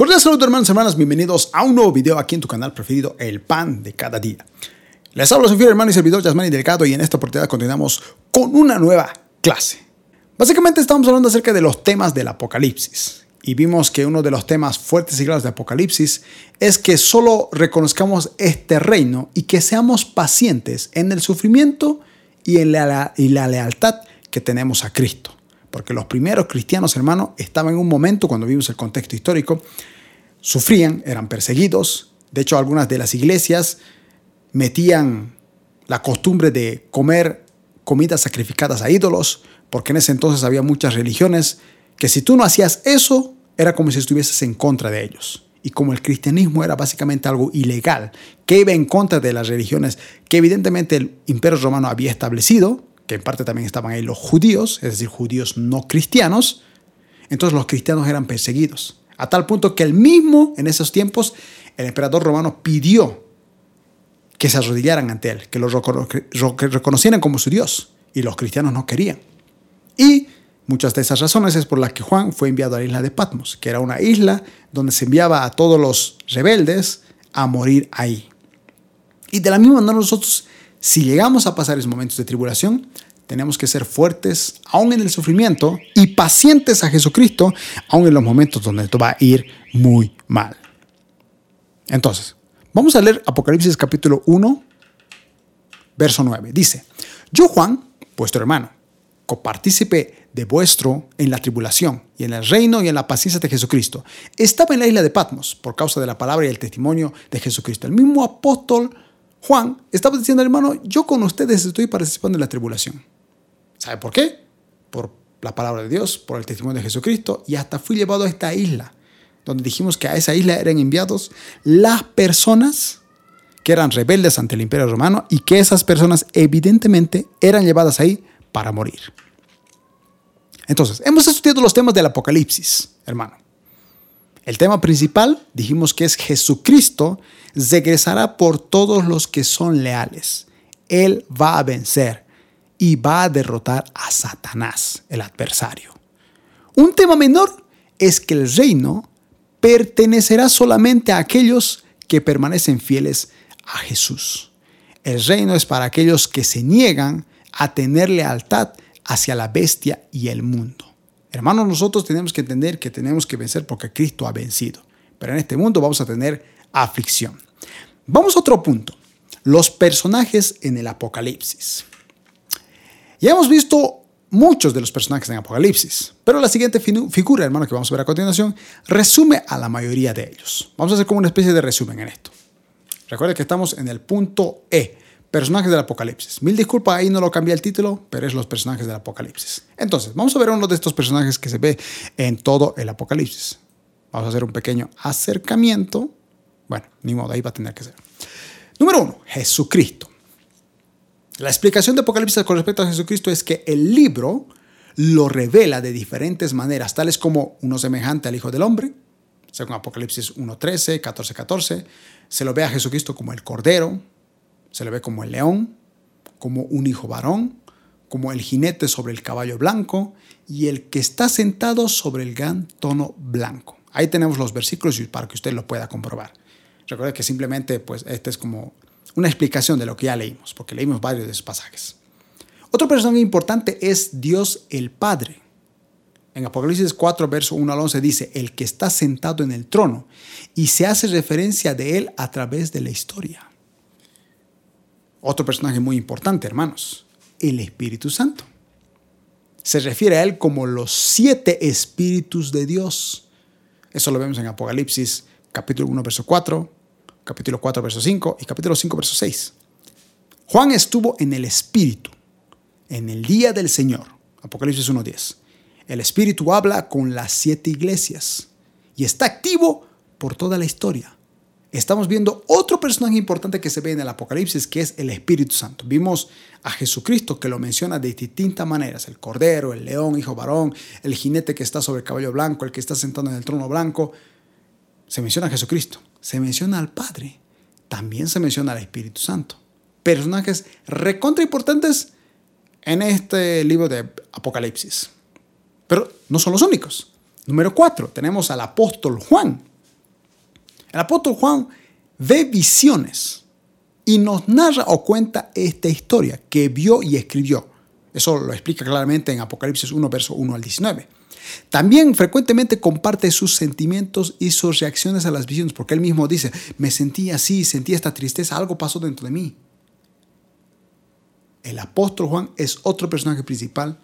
Cordial saludo hermanos y hermanas, bienvenidos a un nuevo video aquí en tu canal preferido, El Pan de Cada Día. Les hablo su fiel hermano y servidor Yasmani Delgado y en esta oportunidad continuamos con una nueva clase. Básicamente estamos hablando acerca de los temas del Apocalipsis y vimos que uno de los temas fuertes y claros de Apocalipsis es que solo reconozcamos este reino y que seamos pacientes en el sufrimiento y en la, y la lealtad que tenemos a Cristo porque los primeros cristianos, hermanos, estaban en un momento, cuando vimos el contexto histórico, sufrían, eran perseguidos. De hecho, algunas de las iglesias metían la costumbre de comer comidas sacrificadas a ídolos, porque en ese entonces había muchas religiones que si tú no hacías eso, era como si estuvieses en contra de ellos. Y como el cristianismo era básicamente algo ilegal, que iba en contra de las religiones que evidentemente el imperio romano había establecido, que en parte también estaban ahí los judíos, es decir, judíos no cristianos, entonces los cristianos eran perseguidos. A tal punto que el mismo, en esos tiempos, el emperador romano pidió que se arrodillaran ante él, que lo reconocieran como su Dios, y los cristianos no querían. Y muchas de esas razones es por las que Juan fue enviado a la isla de Patmos, que era una isla donde se enviaba a todos los rebeldes a morir ahí. Y de la misma manera nosotros si llegamos a pasar esos momentos de tribulación, tenemos que ser fuertes aún en el sufrimiento y pacientes a Jesucristo aún en los momentos donde esto va a ir muy mal. Entonces, vamos a leer Apocalipsis capítulo 1, verso 9. Dice, yo Juan, vuestro hermano, copartícipe de vuestro en la tribulación y en el reino y en la paciencia de Jesucristo, estaba en la isla de Patmos por causa de la palabra y el testimonio de Jesucristo. El mismo apóstol Juan estaba diciendo, hermano, yo con ustedes estoy participando en la tribulación. ¿Sabe por qué? Por la palabra de Dios, por el testimonio de Jesucristo, y hasta fui llevado a esta isla, donde dijimos que a esa isla eran enviados las personas que eran rebeldes ante el imperio romano y que esas personas evidentemente eran llevadas ahí para morir. Entonces, hemos estudiado los temas del Apocalipsis, hermano. El tema principal dijimos que es Jesucristo regresará por todos los que son leales. Él va a vencer y va a derrotar a Satanás, el adversario. Un tema menor es que el reino pertenecerá solamente a aquellos que permanecen fieles a Jesús. El reino es para aquellos que se niegan a tener lealtad hacia la bestia y el mundo. Hermanos, nosotros tenemos que entender que tenemos que vencer porque Cristo ha vencido. Pero en este mundo vamos a tener aflicción. Vamos a otro punto. Los personajes en el Apocalipsis. Ya hemos visto muchos de los personajes en Apocalipsis, pero la siguiente figura, hermano, que vamos a ver a continuación, resume a la mayoría de ellos. Vamos a hacer como una especie de resumen en esto. Recuerden que estamos en el punto E, personajes del Apocalipsis. Mil disculpas, ahí no lo cambié el título, pero es los personajes del Apocalipsis. Entonces, vamos a ver uno de estos personajes que se ve en todo el Apocalipsis. Vamos a hacer un pequeño acercamiento. Bueno, ni modo, ahí va a tener que ser. Número uno, Jesucristo. La explicación de Apocalipsis con respecto a Jesucristo es que el libro lo revela de diferentes maneras, tales como uno semejante al Hijo del Hombre, según Apocalipsis 1.13, 14.14, se lo ve a Jesucristo como el Cordero, se le ve como el león, como un hijo varón, como el jinete sobre el caballo blanco y el que está sentado sobre el gran tono blanco. Ahí tenemos los versículos para que usted lo pueda comprobar. Recuerde que simplemente, pues, este es como una explicación de lo que ya leímos, porque leímos varios de esos pasajes. Otro personaje importante es Dios el Padre. En Apocalipsis 4, verso 1 al 11 dice, el que está sentado en el trono, y se hace referencia de él a través de la historia. Otro personaje muy importante, hermanos, el Espíritu Santo. Se refiere a él como los siete espíritus de Dios. Eso lo vemos en Apocalipsis capítulo 1, verso 4, capítulo 4, verso 5 y capítulo 5, verso 6. Juan estuvo en el Espíritu, en el día del Señor. Apocalipsis 1.10. El Espíritu habla con las siete iglesias y está activo por toda la historia estamos viendo otro personaje importante que se ve en el Apocalipsis, que es el Espíritu Santo. Vimos a Jesucristo que lo menciona de distintas maneras, el Cordero, el León, Hijo varón, el jinete que está sobre el caballo blanco, el que está sentado en el trono blanco. Se menciona a Jesucristo, se menciona al Padre, también se menciona al Espíritu Santo. Personajes recontra importantes en este libro de Apocalipsis. Pero no son los únicos. Número cuatro, tenemos al apóstol Juan El apóstol Juan ve visiones y nos narra o cuenta esta historia que vio y escribió. Eso lo explica claramente en Apocalipsis 1, verso 1 al 19. También frecuentemente comparte sus sentimientos y sus reacciones a las visiones, porque él mismo dice, me sentí así, sentí esta tristeza, algo pasó dentro de mí. El apóstol Juan es otro personaje principal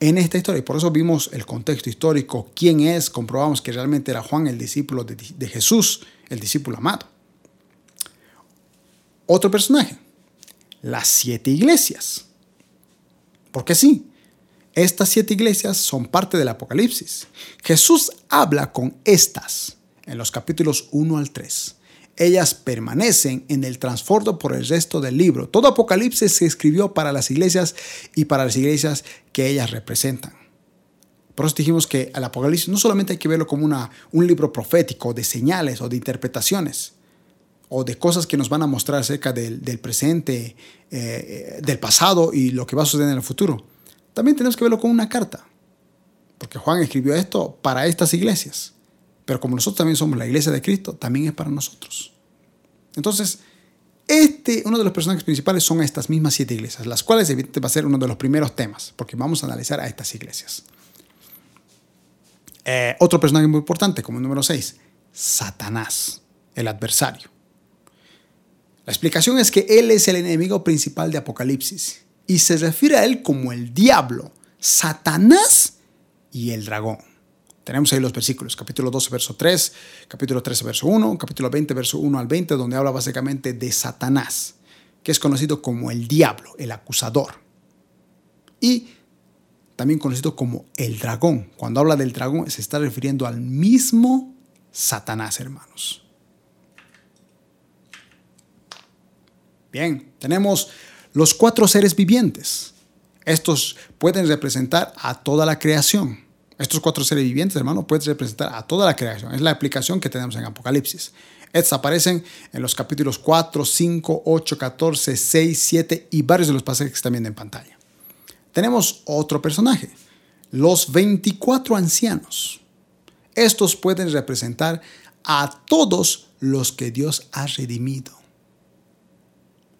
en esta historia y por eso vimos el contexto histórico, quién es, comprobamos que realmente era Juan el discípulo de, Jesús, el discípulo amado. Otro personaje, las siete iglesias. Porque sí, estas siete iglesias son parte del Apocalipsis. Jesús habla con estas en los capítulos 1 al 3. Ellas permanecen en el transbordo por el resto del libro. Todo Apocalipsis se escribió para las iglesias y para las iglesias que ellas representan. Por eso dijimos que el Apocalipsis no solamente hay que verlo como una, un libro profético de señales o de interpretaciones o de cosas que nos van a mostrar acerca del, presente, eh, eh, del pasado y lo que va a suceder en el futuro también tenemos que verlo con una carta. Porque Juan escribió esto para estas iglesias. Pero como nosotros también somos la iglesia de Cristo, también es para nosotros. Entonces, este, uno de los personajes principales son estas mismas siete iglesias, las cuales va a ser uno de los primeros temas, porque vamos a analizar a estas iglesias. Eh, otro personaje muy importante, como el número 6, Satanás, el adversario. La explicación es que él es el enemigo principal de Apocalipsis y se refiere a él como el diablo, Satanás y el dragón. Tenemos ahí los versículos, capítulo 12, verso 3, capítulo 13, verso 1, capítulo 20, verso 1 al 20, donde habla básicamente de Satanás, que es conocido como el diablo, el acusador. Y también conocido como el dragón. Cuando habla del dragón se está refiriendo al mismo Satanás, hermanos. Bien, tenemos los cuatro seres vivientes. Estos pueden representar a toda la creación. Estos cuatro seres vivientes, hermano, pueden representar a toda la creación. Es la aplicación que tenemos en Apocalipsis. Estos aparecen en los capítulos 4, 5, 8, 14, 6, 7 y varios de los pasajes que están viendo en pantalla. Tenemos otro personaje, los 24 ancianos. Estos pueden representar a todos los que Dios ha redimido.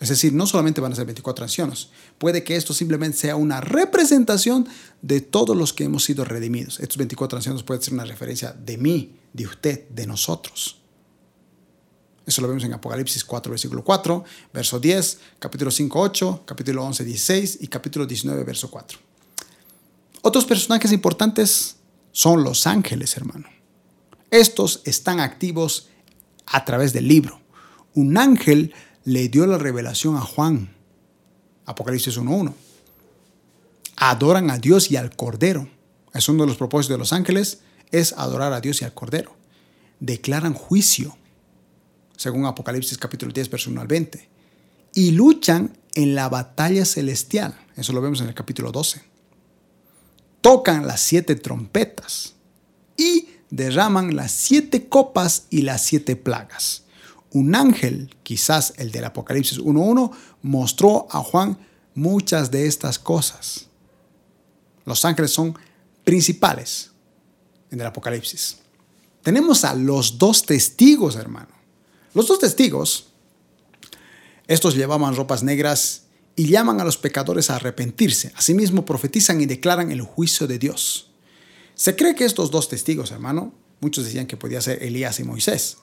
Es decir, no solamente van a ser 24 ancianos, puede que esto simplemente sea una representación de todos los que hemos sido redimidos. Estos 24 ancianos pueden ser una referencia de mí, de usted, de nosotros. Eso lo vemos en Apocalipsis 4, versículo 4, verso 10, capítulo 5, 8, capítulo 11, 16 y capítulo 19, verso 4. Otros personajes importantes son los ángeles, hermano. Estos están activos a través del libro. Un ángel le dio la revelación a Juan. Apocalipsis 1.1. Adoran a Dios y al Cordero. Es uno de los propósitos de los ángeles, es adorar a Dios y al Cordero. Declaran juicio, según Apocalipsis capítulo 10, verso 1 al 20. Y luchan en la batalla celestial. Eso lo vemos en el capítulo 12. Tocan las siete trompetas y derraman las siete copas y las siete plagas un ángel, quizás el del Apocalipsis 1.1, mostró a Juan muchas de estas cosas. Los ángeles son principales en el Apocalipsis. Tenemos a los dos testigos, hermano. Los dos testigos, estos llevaban ropas negras y llaman a los pecadores a arrepentirse. Asimismo, profetizan y declaran el juicio de Dios. Se cree que estos dos testigos, hermano, muchos decían que podía ser Elías y Moisés.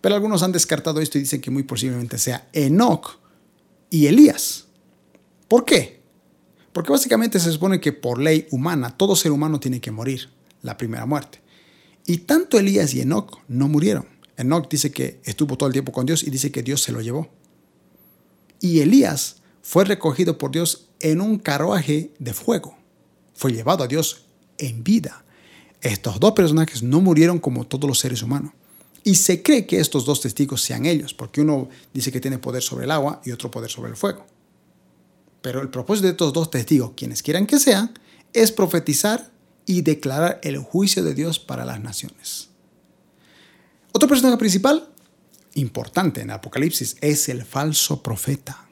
Pero algunos han descartado esto y dicen que muy posiblemente sea Enoch y Elías. ¿Por qué? Porque básicamente se supone que por ley humana todo ser humano tiene que morir, la primera muerte. Y tanto Elías y Enoch no murieron. Enoch dice que estuvo todo el tiempo con Dios y dice que Dios se lo llevó. Y Elías fue recogido por Dios en un carruaje de fuego. Fue llevado a Dios en vida. Estos dos personajes no murieron como todos los seres humanos. Y se cree que estos dos testigos sean ellos, porque uno dice que tiene poder sobre el agua y otro poder sobre el fuego. Pero el propósito de estos dos testigos, quienes quieran que sean, es profetizar y declarar el juicio de Dios para las naciones. Otro personaje principal, importante en Apocalipsis, es el falso profeta.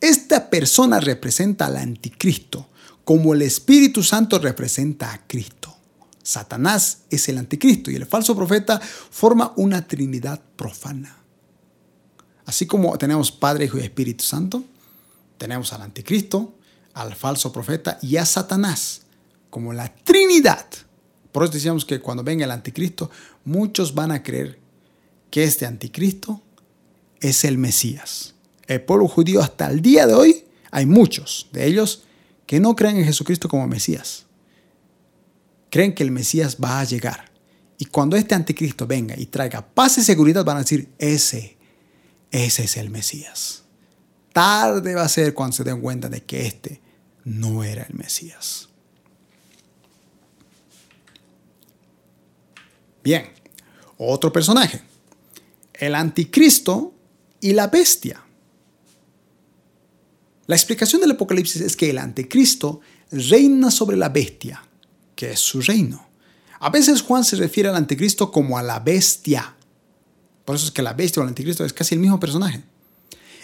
Esta persona representa al anticristo, como el Espíritu Santo representa a Cristo. Satanás es el anticristo y el falso profeta forma una trinidad profana. Así como tenemos Padre, Hijo y Espíritu Santo, tenemos al anticristo, al falso profeta y a Satanás como la Trinidad. Por eso decíamos que cuando venga el anticristo, muchos van a creer que este anticristo es el Mesías. El pueblo judío hasta el día de hoy, hay muchos de ellos que no creen en Jesucristo como Mesías. Creen que el Mesías va a llegar. Y cuando este anticristo venga y traiga paz y seguridad, van a decir, ese, ese es el Mesías. Tarde va a ser cuando se den cuenta de que este no era el Mesías. Bien, otro personaje, el anticristo y la bestia. La explicación del Apocalipsis es que el anticristo reina sobre la bestia, que es su reino. A veces Juan se refiere al anticristo como a la bestia. Por eso es que la bestia o el anticristo es casi el mismo personaje.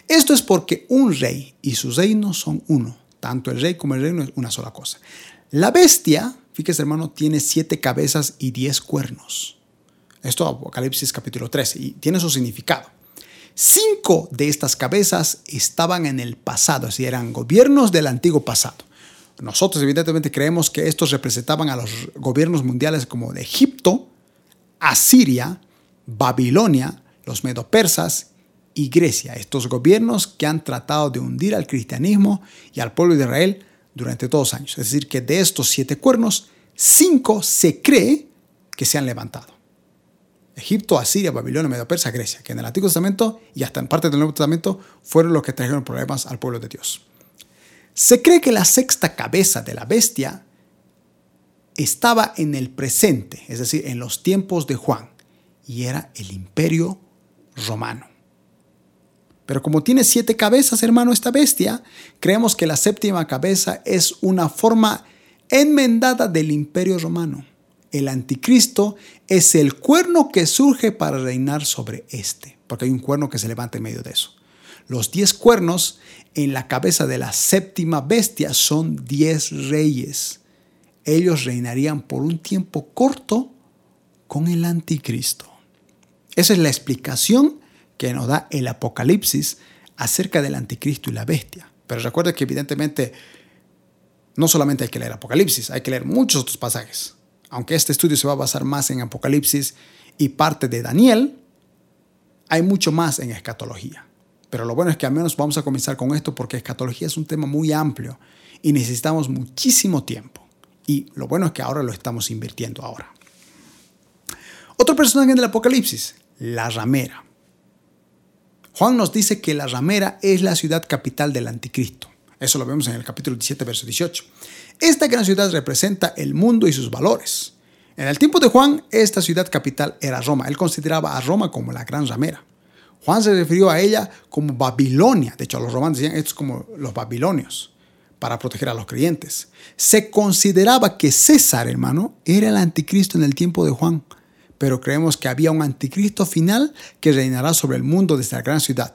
Esto es porque un rey y su reino son uno. Tanto el rey como el reino es una sola cosa. La bestia, fíjese hermano, tiene siete cabezas y diez cuernos. Esto es Apocalipsis capítulo 13 y tiene su significado. Cinco de estas cabezas estaban en el pasado, decir, eran gobiernos del antiguo pasado. Nosotros evidentemente creemos que estos representaban a los gobiernos mundiales como de Egipto, Asiria, Babilonia, los medopersas y Grecia, estos gobiernos que han tratado de hundir al cristianismo y al pueblo de Israel durante todos años. Es decir, que de estos siete cuernos, cinco se cree que se han levantado. Egipto, Asiria, Babilonia, Medio Persa, Grecia, que en el Antiguo Testamento y hasta en parte del Nuevo Testamento fueron los que trajeron problemas al pueblo de Dios. Se cree que la sexta cabeza de la bestia estaba en el presente, es decir, en los tiempos de Juan, y era el imperio romano. Pero como tiene siete cabezas, hermano, esta bestia, creemos que la séptima cabeza es una forma enmendada del imperio romano el anticristo es el cuerno que surge para reinar sobre este, porque hay un cuerno que se levanta en medio de eso. Los diez cuernos en la cabeza de la séptima bestia son diez reyes. Ellos reinarían por un tiempo corto con el anticristo. Esa es la explicación que nos da el Apocalipsis acerca del anticristo y la bestia. Pero recuerda que evidentemente no solamente hay que leer Apocalipsis, hay que leer muchos otros pasajes aunque este estudio se va a basar más en Apocalipsis y parte de Daniel, hay mucho más en escatología. Pero lo bueno es que al menos vamos a comenzar con esto porque escatología es un tema muy amplio y necesitamos muchísimo tiempo. Y lo bueno es que ahora lo estamos invirtiendo ahora. Otro personaje del Apocalipsis, la ramera. Juan nos dice que la ramera es la ciudad capital del anticristo. Eso lo vemos en el capítulo 17, verso 18. Esta gran ciudad representa el mundo y sus valores. En el tiempo de Juan, esta ciudad capital era Roma. Él consideraba a Roma como la gran ramera. Juan se refirió a ella como Babilonia. De hecho, los romanos decían, esto es como los babilonios, para proteger a los creyentes. Se consideraba que César, hermano, era el anticristo en el tiempo de Juan. Pero creemos que había un anticristo final que reinará sobre el mundo de esta gran ciudad.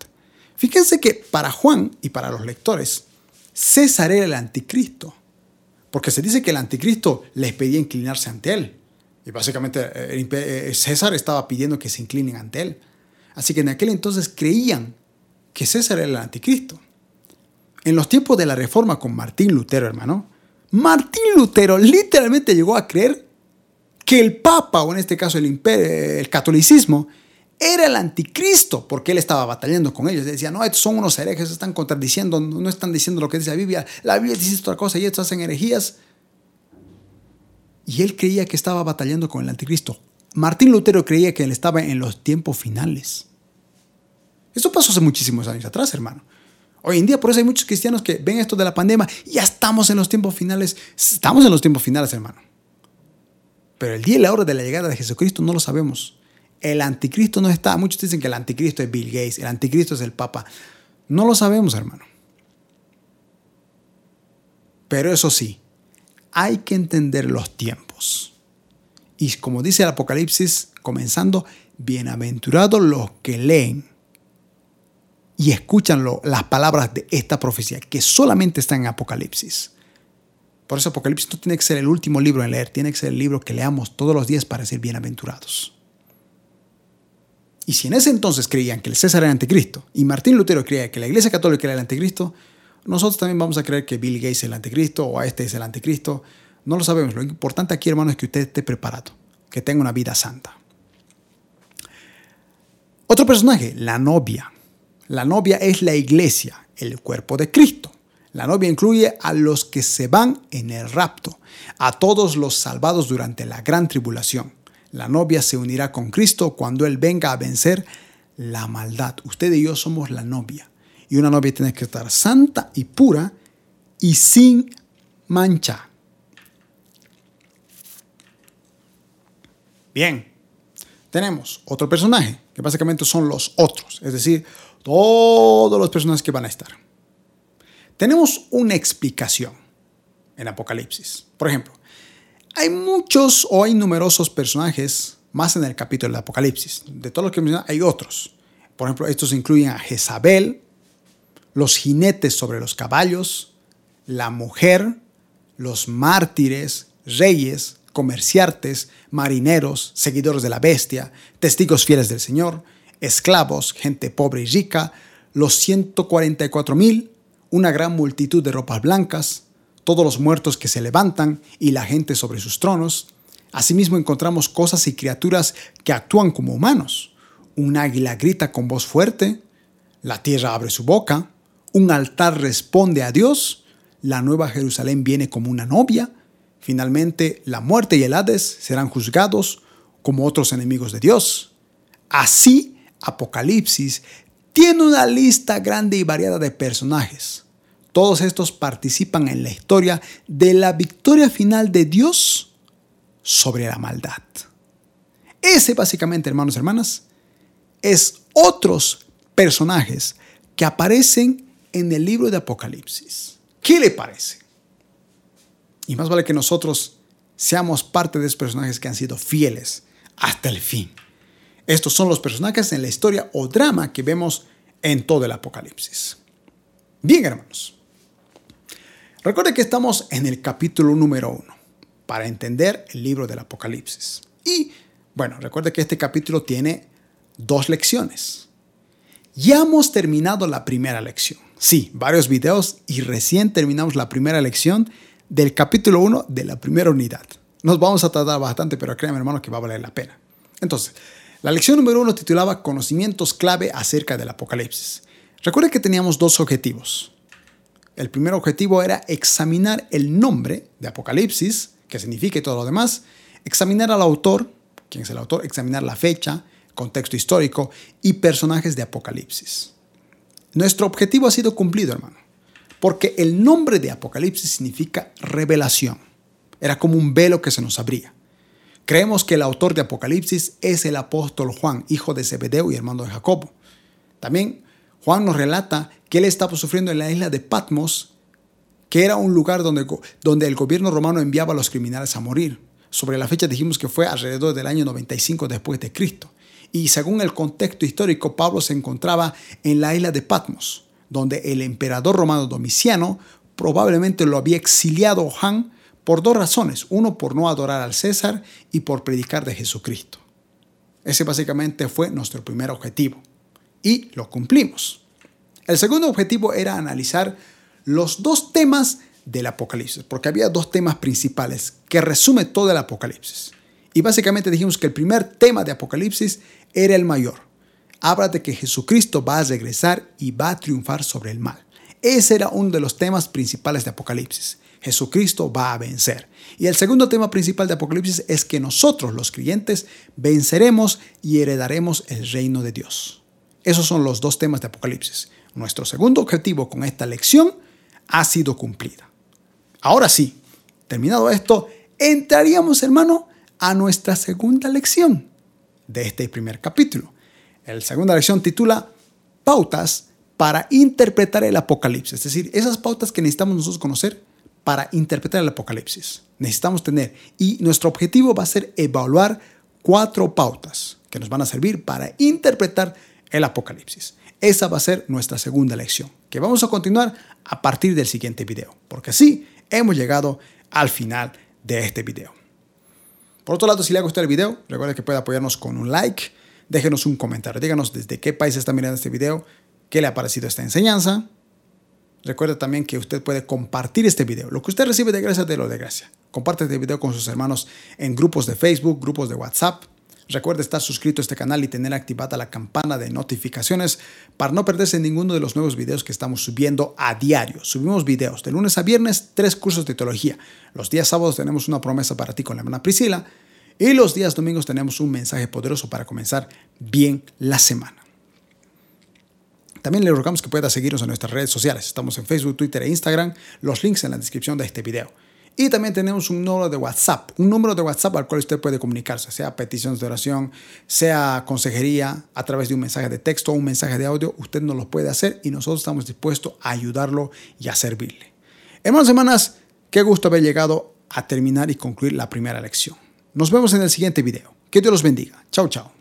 Fíjense que para Juan y para los lectores, César era el anticristo. Porque se dice que el anticristo les pedía inclinarse ante él. Y básicamente eh, eh, César estaba pidiendo que se inclinen ante él. Así que en aquel entonces creían que César era el anticristo. En los tiempos de la reforma con Martín Lutero, hermano, Martín Lutero literalmente llegó a creer que el Papa, o en este caso el, el catolicismo, era el anticristo, porque él estaba batallando con ellos. Decía, no, estos son unos herejes, están contradiciendo, no están diciendo lo que dice la Biblia. La Biblia dice otra cosa y estos hacen herejías. Y él creía que estaba batallando con el anticristo. Martín Lutero creía que él estaba en los tiempos finales. Esto pasó hace muchísimos años atrás, hermano. Hoy en día, por eso hay muchos cristianos que ven esto de la pandemia ya estamos en los tiempos finales. Estamos en los tiempos finales, hermano. Pero el día y la hora de la llegada de Jesucristo no lo sabemos el anticristo no está. Muchos dicen que el anticristo es Bill Gates, el anticristo es el Papa. No lo sabemos, hermano. Pero eso sí, hay que entender los tiempos. Y como dice el Apocalipsis, comenzando, bienaventurados los que leen y escuchan las palabras de esta profecía, que solamente está en Apocalipsis. Por eso Apocalipsis no tiene que ser el último libro en leer, tiene que ser el libro que leamos todos los días para ser bienaventurados. Y si en ese entonces creían que el César era el anticristo y Martín Lutero creía que la Iglesia Católica era el anticristo, nosotros también vamos a creer que Bill Gates es el anticristo o a este es el anticristo. No lo sabemos. Lo importante aquí, hermano, es que usted esté preparado, que tenga una vida santa. Otro personaje, la novia. La novia es la iglesia, el cuerpo de Cristo. La novia incluye a los que se van en el rapto, a todos los salvados durante la gran tribulación. La novia se unirá con Cristo cuando Él venga a vencer la maldad. Usted y yo somos la novia. Y una novia tiene que estar santa y pura y sin mancha. Bien, tenemos otro personaje, que básicamente son los otros, es decir, todos los personajes que van a estar. Tenemos una explicación en Apocalipsis. Por ejemplo, hay muchos o hay numerosos personajes más en el capítulo de Apocalipsis. De todos los que mencioné, hay otros. Por ejemplo, estos incluyen a Jezabel, los jinetes sobre los caballos, la mujer, los mártires, reyes, comerciantes, marineros, seguidores de la bestia, testigos fieles del Señor, esclavos, gente pobre y rica, los 144 mil, una gran multitud de ropas blancas, todos los muertos que se levantan y la gente sobre sus tronos. Asimismo encontramos cosas y criaturas que actúan como humanos. Un águila grita con voz fuerte, la tierra abre su boca, un altar responde a Dios, la nueva Jerusalén viene como una novia, finalmente la muerte y el Hades serán juzgados como otros enemigos de Dios. Así, Apocalipsis tiene una lista grande y variada de personajes todos estos participan en la historia de la victoria final de Dios sobre la maldad. Ese básicamente, hermanos y hermanas, es otros personajes que aparecen en el libro de Apocalipsis. ¿Qué le parece? Y más vale que nosotros seamos parte de esos personajes que han sido fieles hasta el fin. Estos son los personajes en la historia o drama que vemos en todo el Apocalipsis. Bien, hermanos. Recuerde que estamos en el capítulo número uno para entender el libro del Apocalipsis. Y bueno, recuerde que este capítulo tiene dos lecciones. Ya hemos terminado la primera lección. Sí, varios videos y recién terminamos la primera lección del capítulo 1 de la primera unidad. Nos vamos a tardar bastante, pero créanme hermano que va a valer la pena. Entonces, la lección número uno titulaba Conocimientos clave acerca del Apocalipsis. Recuerde que teníamos dos objetivos. El primer objetivo era examinar el nombre de Apocalipsis, que significa y todo lo demás, examinar al autor, quién es el autor, examinar la fecha, contexto histórico y personajes de Apocalipsis. Nuestro objetivo ha sido cumplido, hermano, porque el nombre de Apocalipsis significa revelación. Era como un velo que se nos abría. Creemos que el autor de Apocalipsis es el apóstol Juan, hijo de Zebedeo y hermano de Jacobo. También Juan nos relata que él estaba sufriendo en la isla de Patmos, que era un lugar donde, donde el gobierno romano enviaba a los criminales a morir. Sobre la fecha dijimos que fue alrededor del año 95 después de Cristo. Y según el contexto histórico, Pablo se encontraba en la isla de Patmos, donde el emperador romano Domiciano probablemente lo había exiliado Juan por dos razones. Uno, por no adorar al César y por predicar de Jesucristo. Ese básicamente fue nuestro primer objetivo y lo cumplimos. El segundo objetivo era analizar los dos temas del Apocalipsis, porque había dos temas principales que resume todo el Apocalipsis. Y básicamente dijimos que el primer tema de Apocalipsis era el mayor. Habla de que Jesucristo va a regresar y va a triunfar sobre el mal. Ese era uno de los temas principales de Apocalipsis. Jesucristo va a vencer. Y el segundo tema principal de Apocalipsis es que nosotros los creyentes venceremos y heredaremos el reino de Dios. Esos son los dos temas de Apocalipsis. Nuestro segundo objetivo con esta lección ha sido cumplida. Ahora sí, terminado esto, entraríamos, hermano, a nuestra segunda lección de este primer capítulo. La segunda lección titula Pautas para interpretar el Apocalipsis. Es decir, esas pautas que necesitamos nosotros conocer para interpretar el Apocalipsis. Necesitamos tener. Y nuestro objetivo va a ser evaluar cuatro pautas que nos van a servir para interpretar el Apocalipsis. Esa va a ser nuestra segunda lección, que vamos a continuar a partir del siguiente video, porque así hemos llegado al final de este video. Por otro lado, si le ha gustado el video, recuerde que puede apoyarnos con un like, déjenos un comentario, díganos desde qué país está mirando este video, qué le ha parecido esta enseñanza. Recuerde también que usted puede compartir este video. Lo que usted recibe de gracia, de lo de gracia. Comparte este video con sus hermanos en grupos de Facebook, grupos de WhatsApp. Recuerde estar suscrito a este canal y tener activada la campana de notificaciones para no perderse ninguno de los nuevos videos que estamos subiendo a diario. Subimos videos de lunes a viernes, tres cursos de teología. Los días sábados tenemos una promesa para ti con la hermana Priscila. Y los días domingos tenemos un mensaje poderoso para comenzar bien la semana. También le rogamos que pueda seguirnos en nuestras redes sociales. Estamos en Facebook, Twitter e Instagram. Los links en la descripción de este video. Y también tenemos un número de WhatsApp, un número de WhatsApp al cual usted puede comunicarse, sea peticiones de oración, sea consejería a través de un mensaje de texto o un mensaje de audio. Usted nos lo puede hacer y nosotros estamos dispuestos a ayudarlo y a servirle. Hermanos y hermanas, qué gusto haber llegado a terminar y concluir la primera lección. Nos vemos en el siguiente video. Que Dios los bendiga. Chao, chao.